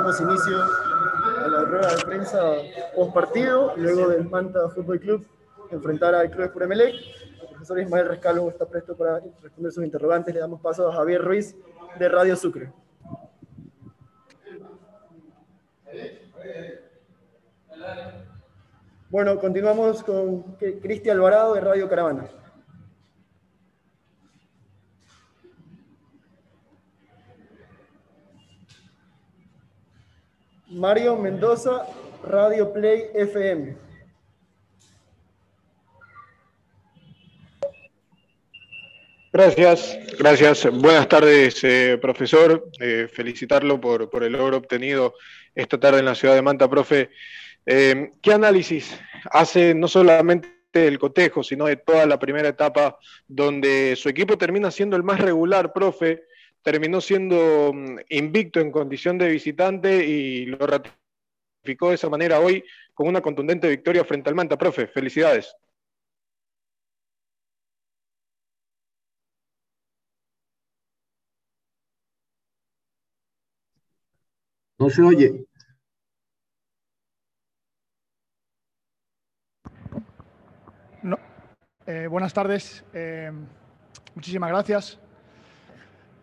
Damos inicio a la rueda de prensa post partido, luego del Manta Fútbol Club enfrentar al Club de Emelec. El profesor Ismael Rescalvo está presto para responder sus interrogantes. Le damos paso a Javier Ruiz de Radio Sucre. Bueno, continuamos con Cristian Alvarado de Radio Caravana. Mario Mendoza, Radio Play FM. Gracias, gracias. Buenas tardes, eh, profesor. Eh, felicitarlo por, el logro obtenido esta tarde en la ciudad de Manta, profe. Eh, ¿Qué análisis hace no solamente del cotejo, sino de toda la primera etapa, donde su equipo termina siendo el más regular, profe, terminó siendo mm, invicto en condición de visitante y lo ratificó de esa manera hoy con una contundente victoria frente al Manta. Profe, felicidades. No se oye. No. Eh, buenas tardes. Eh, muchísimas gracias.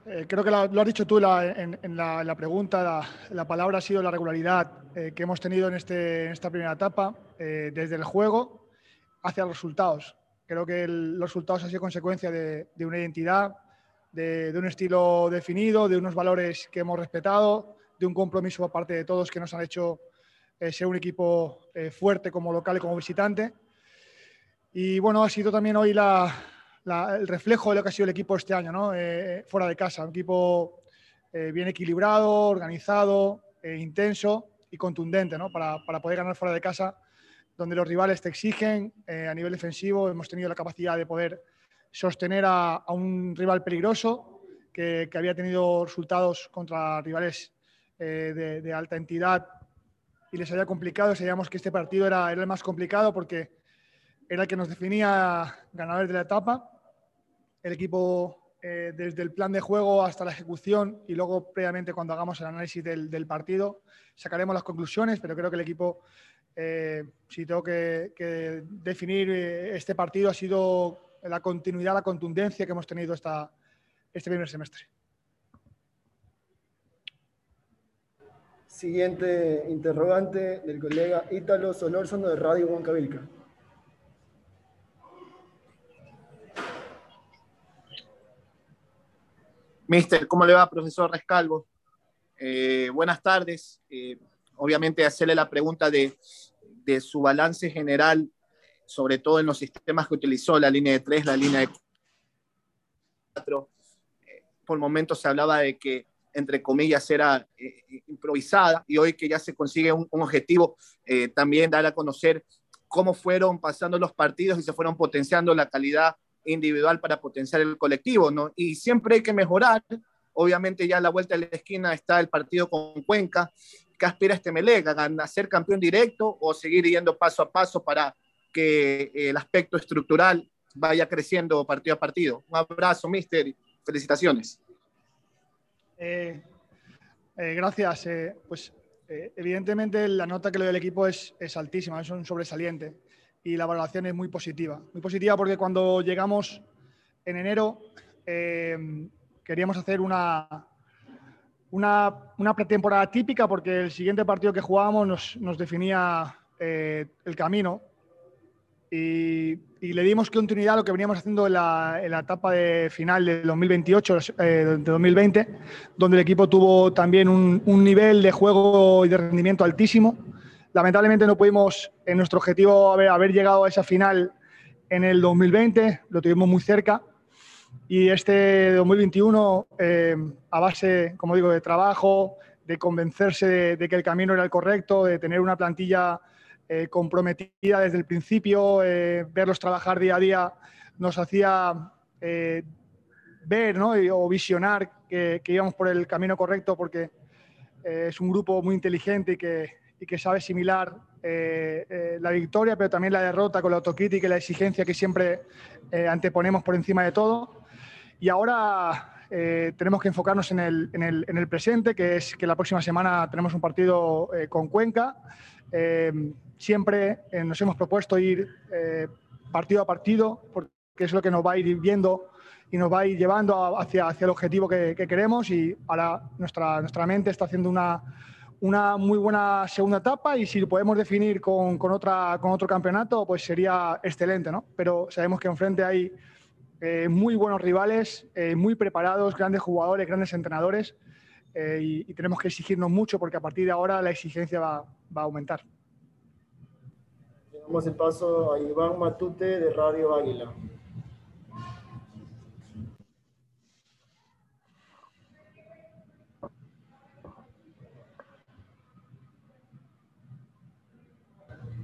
Eh, creo que lo has dicho tú en, la, pregunta, la, palabra ha sido la regularidad eh, que hemos tenido en, este, esta primera etapa, eh, desde el juego hacia los resultados. Creo que los resultados han sido consecuencia de, una identidad, de, un estilo definido, de unos valores que hemos respetado, de un compromiso por parte de todos que nos han hecho ser un equipo fuerte como local y como visitante. Y bueno, ha sido también hoy la, el reflejo de lo que ha sido el equipo este año, ¿no? Eh, fuera de casa. Un equipo eh, bien equilibrado, organizado, eh, intenso y contundente ¿no? para, para, poder ganar fuera de casa, donde los rivales te exigen a nivel defensivo. Hemos tenido la capacidad de poder sostener a, a un rival peligroso que, que, había tenido resultados contra rivales de, de, alta entidad y les había complicado. Sabíamos que este partido era, era el más complicado porque era el que nos definía ganadores de la etapa el equipo eh, desde el plan de juego hasta la ejecución y luego previamente cuando hagamos el análisis del, partido sacaremos las conclusiones, pero creo que el equipo, eh, si tengo que, definir eh, este partido, ha sido la continuidad, la contundencia que hemos tenido este primer semestre. Siguiente interrogante del colega Ítalo Solórzano de Radio Huancavilca. Mister, ¿cómo le va, profesor Rescalvo? Eh, buenas tardes. Eh, obviamente, hacerle la pregunta de, su balance general, sobre todo en los sistemas que utilizó, la línea de tres, la línea de cuatro. Eh, por momentos se hablaba de que, entre comillas, era improvisada y hoy que ya se consigue un, un objetivo, también dar a conocer cómo fueron pasando los partidos y se fueron potenciando la calidad individual para potenciar el colectivo, ¿no? Y siempre hay que mejorar. Obviamente ya a la vuelta de la esquina está el partido con Cuenca. ¿Qué aspira este Melega? ¿A ser campeón directo o seguir yendo paso a paso para que el aspecto estructural vaya creciendo partido a partido? Un abrazo, mister. Felicitaciones. Eh, eh, gracias. Eh, pues evidentemente la nota que le doy al equipo es, es altísima, es un sobresaliente y la valoración es muy positiva. Muy positiva porque cuando llegamos en enero eh, queríamos hacer una, una, pretemporada típica porque el siguiente partido que jugábamos nos, nos definía eh, el camino y, le dimos continuidad a lo que veníamos haciendo en la, en la etapa de final de 2028, eh, de 2020, donde el equipo tuvo también un, un nivel de juego y de rendimiento altísimo Lamentablemente no pudimos, en nuestro objetivo, haber, haber llegado a esa final en el 2020, lo tuvimos muy cerca. Y este 2021, eh, a base, como digo, de trabajo, de convencerse de, que el camino era el correcto, de tener una plantilla eh, comprometida desde el principio, eh, verlos trabajar día a día, nos hacía ver ¿no? o visionar que, que, íbamos por el camino correcto porque es un grupo muy inteligente y que, y que sabe similar eh, eh, la victoria, pero también la derrota con la autocrítica y la exigencia que siempre eh, anteponemos por encima de todo. Y ahora eh, tenemos que enfocarnos en el, en, el, en el, presente, que es que la próxima semana tenemos un partido eh, con Cuenca. Eh, siempre nos hemos propuesto ir partido a partido, porque es lo que nos va a ir viendo y nos va a ir llevando hacia, hacia el objetivo que, que queremos y ahora nuestra, nuestra mente está haciendo una, una muy buena segunda etapa y si lo podemos definir con, con, otra, con otro campeonato, pues sería excelente, ¿no? Pero sabemos que enfrente hay eh, muy buenos rivales, eh, muy preparados, grandes jugadores, grandes entrenadores eh, y, tenemos que exigirnos mucho porque a partir de ahora la exigencia va, va a aumentar. Damos el paso a Iván Matute de Radio Águila.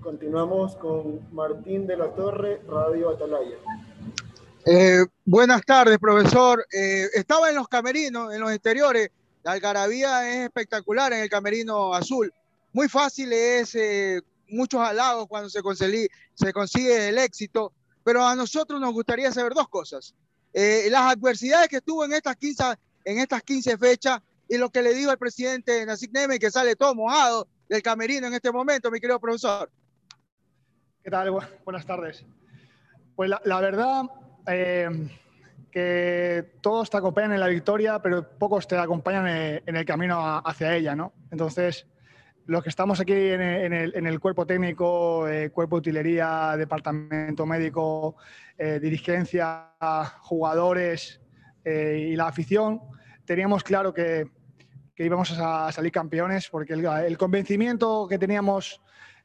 Continuamos con Martín de la Torre, Radio Atalaya. Eh, buenas tardes, profesor. Eh, estaba en los camerinos, en los exteriores. La algarabía es espectacular en el camerino azul. Muy fácil es, eh, muchos halagos cuando se consigue, se consigue el éxito, pero a nosotros nos gustaría saber dos cosas. Eh, las adversidades que tuvo en estas 15, en estas 15 fechas y lo que le dijo el presidente Nasik Neme, que sale todo mojado del camerino en este momento, mi querido profesor. ¿Qué tal? Buenas tardes. Pues la, verdad eh, que todos te acompañan en la victoria, pero pocos te acompañan en, en el camino hacia ella, ¿no? Entonces, los que estamos aquí en el, cuerpo técnico, eh, cuerpo de utilería, departamento médico, eh, dirigencia, jugadores eh, y la afición, teníamos claro que, íbamos a, salir campeones porque el convencimiento que teníamos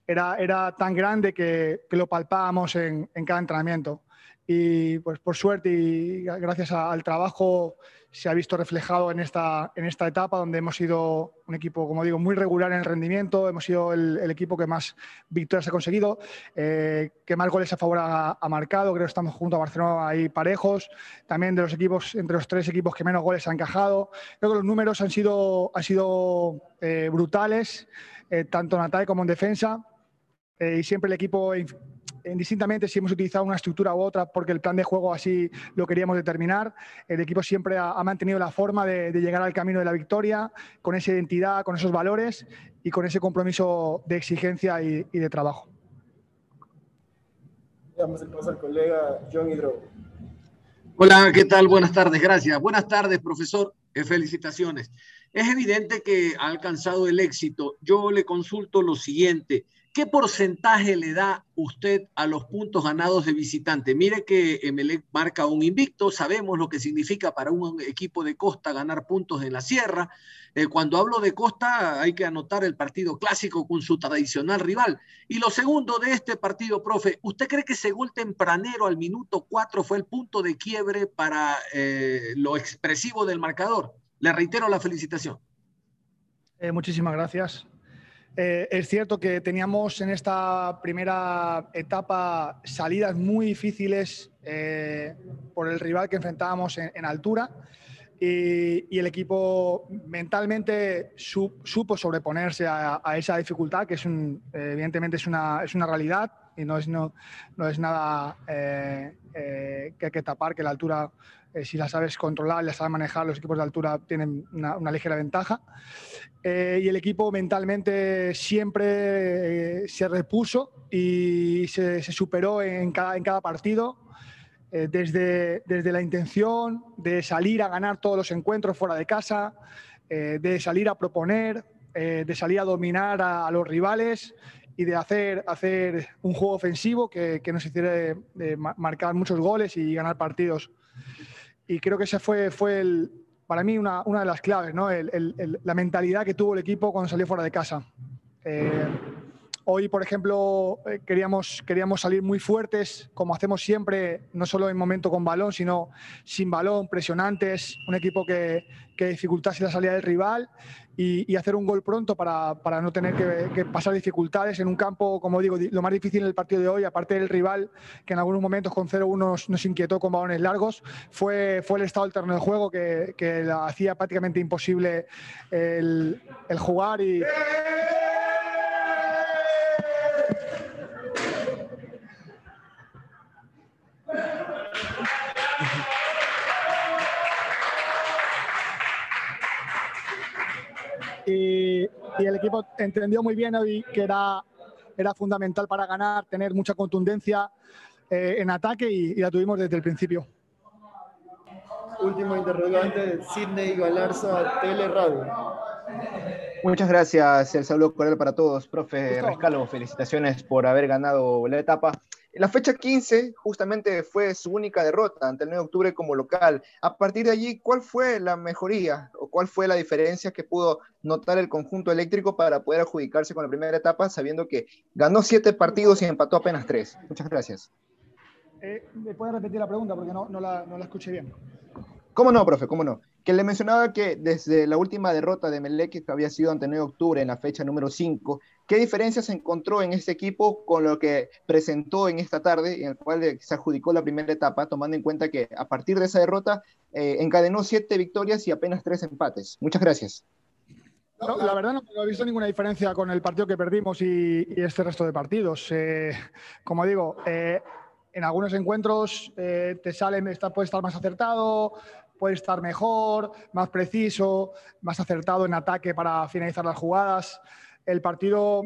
era, era tan grande que, que lo palpábamos en, en, cada entrenamiento. Y pues por suerte y gracias a, al trabajo se ha visto reflejado en esta, en esta etapa donde hemos sido un equipo, como digo, muy regular en el rendimiento, hemos sido el, el equipo que más victorias ha conseguido, eh, que más goles a favor ha, ha, marcado, creo que estamos junto a Barcelona ahí parejos, también de los equipos, entre los tres equipos que menos goles han encajado, creo que los números han sido, han sido eh, brutales, eh, tanto en ataque como en defensa, eh, y siempre el equipo, indistintamente si hemos utilizado una estructura u otra, porque el plan de juego así lo queríamos determinar, el equipo siempre ha, ha mantenido la forma de, de, llegar al camino de la victoria, con esa identidad, con esos valores y con ese compromiso de exigencia y, y de trabajo. Damos el paso al colega John Hidro. Hola, ¿qué tal? Buenas tardes, gracias. Buenas tardes, profesor. Eh, felicitaciones. Es evidente que ha alcanzado el éxito. Yo le consulto lo siguiente. ¿Qué porcentaje le da usted a los puntos ganados de visitante? Mire que Emelec marca un invicto, sabemos lo que significa para un equipo de costa ganar puntos en la sierra. Eh, cuando hablo de costa hay que anotar el partido clásico con su tradicional rival. Y lo segundo de este partido, profe, ¿usted cree que ese gol tempranero al minuto 4 fue el punto de quiebre para eh, lo expresivo del marcador? Le reitero la felicitación. Eh, muchísimas gracias. Eh, es cierto que teníamos en esta primera etapa salidas muy difíciles eh, por el rival que enfrentábamos en, altura y, el equipo mentalmente su, supo sobreponerse a, esa dificultad, que es un, evidentemente es una, es una realidad y no es, no, no es nada eh, eh, que hay que tapar, que la altura, eh, si la sabes controlar, la sabes manejar, los equipos de altura tienen una, una ligera ventaja. Eh, y el equipo mentalmente siempre se repuso y se, se superó en cada, en cada partido. Desde, desde, la intención de salir a ganar todos los encuentros fuera de casa, de salir a proponer, de salir a dominar a, a los rivales y de hacer, hacer un juego ofensivo que, que nos hiciera de, de marcar muchos goles y ganar partidos. Y creo que esa fue, fue el, para mí una, una de las claves, ¿no? La mentalidad que tuvo el equipo cuando salió fuera de casa. Eh, hoy, por ejemplo, eh, queríamos, queríamos salir muy fuertes, como hacemos siempre, no solo en momento con balón, sino sin balón, presionantes, un equipo que, que dificultase la salida del rival y, y hacer un gol pronto para, para no tener que, que, pasar dificultades en un campo, como digo, lo más difícil en el partido de hoy, aparte del rival que en algunos momentos con 0-1 nos, nos, inquietó con balones largos, fue, fue el estado del terreno de juego que, que hacía prácticamente imposible el, el jugar y... y, el equipo entendió muy bien hoy que era, era fundamental para ganar, tener mucha contundencia eh, en ataque y, la tuvimos desde el principio. Último interrogante, Sidney Galarza, Tele Radio. Muchas gracias, el saludo cordial para todos. Profe Rescalo, felicitaciones por haber ganado la etapa. La fecha 15 justamente fue su única derrota ante el 9 de octubre como local. A partir de allí, ¿cuál fue la mejoría o cuál fue la diferencia que pudo notar el conjunto eléctrico para poder adjudicarse con la primera etapa, sabiendo que ganó siete partidos y empató apenas tres? Muchas gracias. Eh, ¿Me puede repetir la pregunta porque no, no, la, no la escuché bien? ¿Cómo no, profe? ¿Cómo no? Que le mencionaba que desde la última derrota de Melec, que había sido ante 9 de octubre en la fecha número 5, ¿qué diferencias encontró en este equipo con lo que presentó en esta tarde, en el cual se adjudicó la primera etapa, tomando en cuenta que a partir de esa derrota eh, encadenó siete victorias y apenas tres empates? Muchas gracias. la verdad no, he visto ninguna diferencia con el partido que perdimos y, este resto de partidos. Eh, como digo, eh, en algunos encuentros te sale, puede estar más acertado, puede estar mejor, más preciso, más acertado en ataque para finalizar las jugadas. El partido,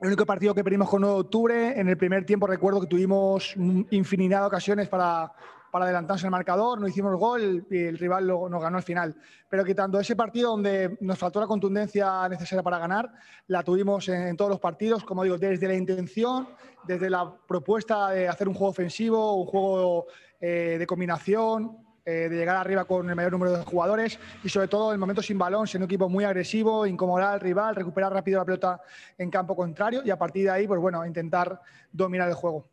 el único partido que perdimos con 9 de octubre, en el primer tiempo recuerdo que tuvimos infinidad de ocasiones para, para adelantarnos en el marcador, no hicimos gol y el rival lo, nos ganó al final. Pero quitando ese partido donde nos faltó la contundencia necesaria para ganar, la tuvimos en, todos los partidos, como digo, desde la intención, desde la propuesta de hacer un juego ofensivo, un juego eh, de combinación, eh, de llegar arriba con el mayor número de jugadores y sobre todo el momento sin balón, ser un equipo muy agresivo, incomodar al rival, recuperar rápido la pelota en campo contrario y a partir de ahí, pues bueno, intentar dominar el juego.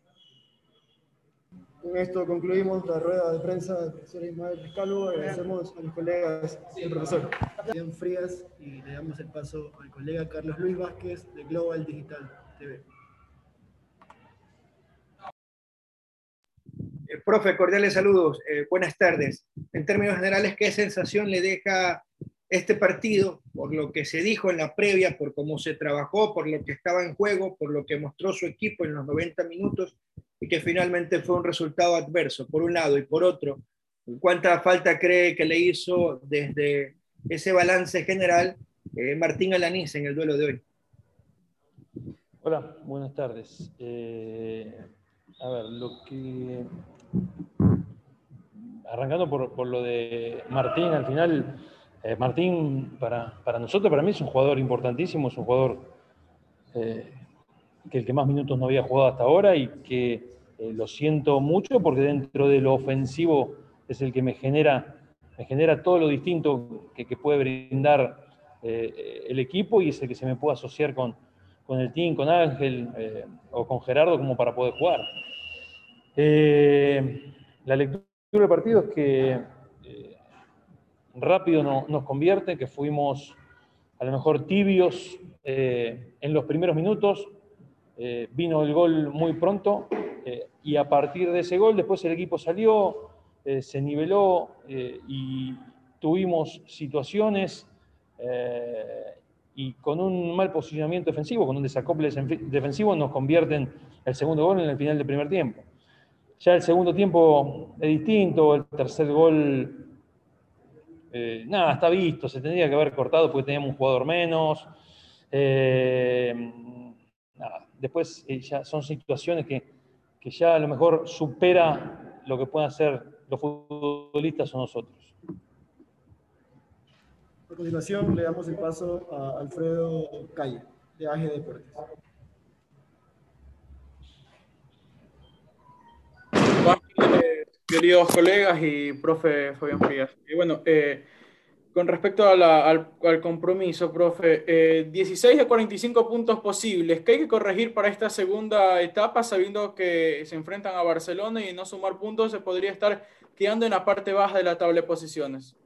Con esto concluimos la rueda de prensa del profesor Ismael Rescalvo. Agradecemos a los colegas y al profesor Ian Frías y le damos el paso al colega Carlos Luis Vázquez de Global Digital TV. Eh, profe, cordiales saludos, eh, buenas tardes. En términos generales, ¿qué sensación le deja este partido por lo que se dijo en la previa, por cómo se trabajó, por lo que estaba en juego, por lo que mostró su equipo en los 90 minutos y que finalmente fue un resultado adverso, por un lado y por otro? ¿Cuánta falta cree que le hizo desde ese balance general eh, Martín Alanís en el duelo de hoy? Hola, buenas tardes. a ver, lo que arrancando por, lo de Martín, al final, eh, Martín para, nosotros, para mí es un jugador importantísimo, es un jugador eh, que el que más minutos no había jugado hasta ahora y que eh, lo siento mucho porque dentro de lo ofensivo es el que me genera, me genera todo lo distinto que, puede brindar el equipo y es el que se me puede asociar con, con el team, con Ángel o con Gerardo como para poder jugar. La lectura partido es que eh, rápido nos convierte, que fuimos a lo mejor tibios eh, en los primeros minutos, eh, vino el gol muy pronto y a partir de ese gol después el equipo salió, se niveló y tuvimos situaciones y con un mal posicionamiento defensivo, con un desacople defensivo, nos convierten el segundo gol en el final del primer tiempo. Ya el segundo tiempo es distinto, el tercer gol, eh, nada, está visto, se tendría que haber cortado porque teníamos un jugador menos. Eh, después eh, ya son situaciones que, ya a lo mejor supera lo que pueden hacer los futbolistas o nosotros. A continuación le damos el paso a Alfredo Calle, de AG Deportes. Queridos colegas y profe Fabián Frías. Y bueno, eh, con respecto al, compromiso, profe, 16 eh, de 45 puntos posibles. ¿Qué hay que corregir para esta segunda etapa, sabiendo que se enfrentan a Barcelona y no sumar puntos se podría estar quedando en la parte baja de la tabla de posiciones?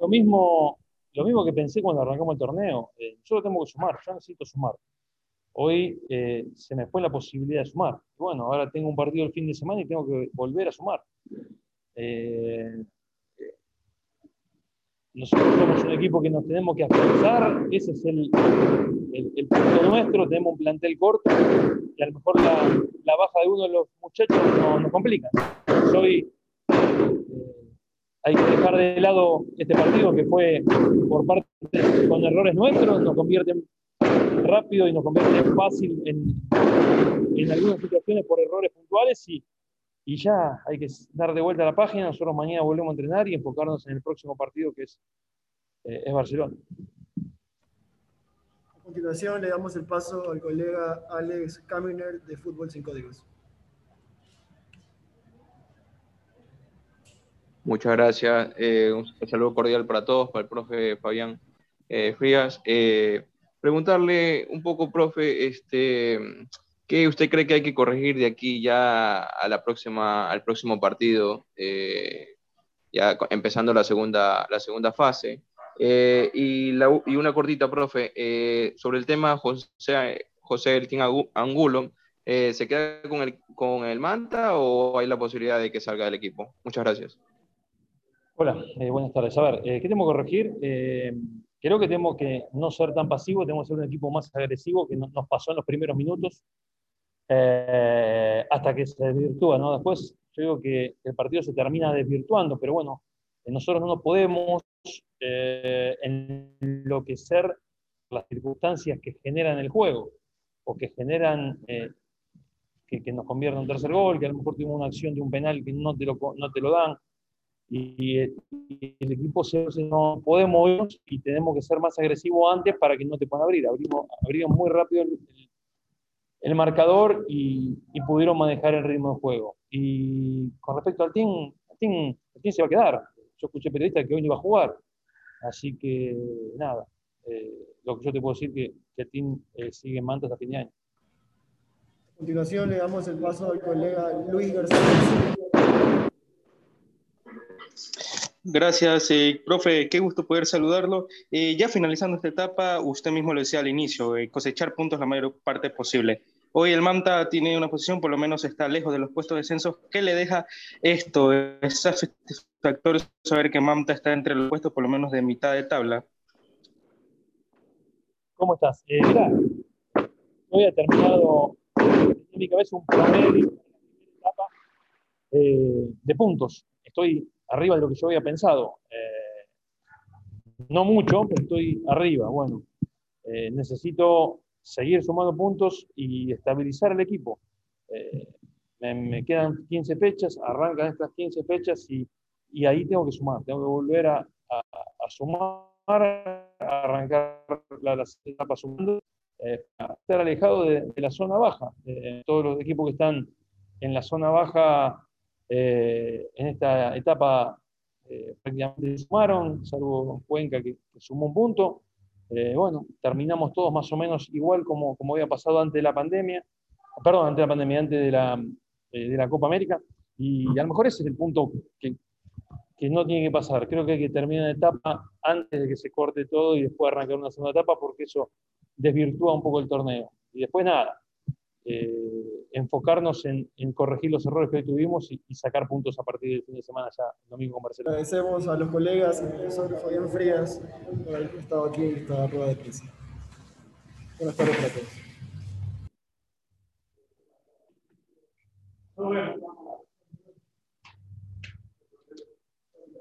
Lo mismo, lo mismo que pensé cuando arrancamos el torneo. Eh, yo lo tengo que sumar, yo necesito sumar. Hoy eh, se me fue la posibilidad de sumar. Bueno, ahora tengo un partido el fin de semana y tengo que volver a sumar. Eh, nosotros somos un equipo que nos tenemos que afianzar, ese es el, punto nuestro, tenemos un plantel corto y a lo mejor la, baja de uno de los muchachos nos, complica. Soy, eh, hay que dejar de lado este partido que fue por parte con errores nuestros, nos convierte rápido y nos convierte fácil en, en algunas situaciones por errores puntuales y, y ya hay que dar de vuelta a la página. Nosotros mañana volvemos a entrenar y enfocarnos en el próximo partido que es, eh, es Barcelona. A continuación le damos el paso al colega Alex Caminer de Fútbol Sin Códigos. Muchas gracias. Eh, un saludo cordial para todos, para el profe Fabián eh, Frías. Eh, preguntarle un poco, profe, este, ¿qué usted cree que hay que corregir de aquí ya a la próxima, al próximo partido, ya empezando la segunda, la segunda fase? y, la, y, una cortita, profe, sobre el tema José, José Elkin Angulo, ¿se queda con el, con el Manta o hay la posibilidad de que salga del equipo? Muchas gracias. Hola, eh, buenas tardes. A ver, eh, ¿qué tenemos que corregir? Eh, creo que tenemos que no ser tan pasivos, tenemos que ser un equipo más agresivo que nos pasó en los primeros minutos hasta que se desvirtúa, ¿no? Después yo digo que el partido se termina desvirtuando, pero bueno, nosotros no nos podemos enloquecer las circunstancias que generan el juego o que generan que, que, nos convierta en un tercer gol, que a lo mejor tuvimos una acción de un penal que no te lo, no te lo dan y, el equipo se, no podemos y tenemos que ser más agresivos antes para que no te puedan abrir. Abrimos, abrimos muy rápido el, marcador y, pudieron manejar el ritmo de juego. Y con respecto al team, el team, se va a quedar. Yo escuché periodistas que hoy no iba a jugar. Así que nada, eh, lo que yo te puedo decir que, que el team eh, sigue en manta hasta fin de año. A continuación le damos el paso al colega Luis García. Gracias, eh, profe. Qué gusto poder saludarlo. Eh, ya finalizando esta etapa, usted mismo lo decía al inicio, eh, cosechar puntos la mayor parte posible. Hoy el Manta tiene una posición, por lo menos está lejos de los puestos de descenso. ¿Qué le deja esto? ¿Es satisfactorio saber que Manta está entre los puestos, por lo menos de mitad de tabla? ¿Cómo estás? Eh, mira, hoy ha terminado en mi cabeza un promedio etapa, de puntos. Estoy arriba de lo que yo había pensado. Eh, no mucho, pero estoy arriba. Bueno, eh, necesito seguir sumando puntos y estabilizar el equipo. Eh, me, quedan 15 fechas, arrancan estas 15 fechas y, y, ahí tengo que sumar, tengo que volver a, sumar, a arrancar las etapas sumando, estar alejado de, de, la zona baja. todos los equipos que están en la zona baja eh, en esta etapa eh, prácticamente sumaron, salvo Cuenca que, sumó un punto. Eh, bueno, terminamos todos más o menos igual como, como había pasado antes de la pandemia, perdón, antes de la pandemia, antes de la, de la Copa América, y a lo mejor ese es el punto que, que no tiene que pasar. Creo que hay que terminar la etapa antes de que se corte todo y después arrancar una segunda etapa, porque eso desvirtúa un poco el torneo. Y después nada, eh, enfocarnos en, en, corregir los errores que hoy tuvimos y, sacar puntos a partir del fin de semana ya el domingo con Barcelona. Agradecemos a los colegas, al profesor Fabián Frías, por haber estado aquí en esta rueda de prensa. Buenas tardes para todos.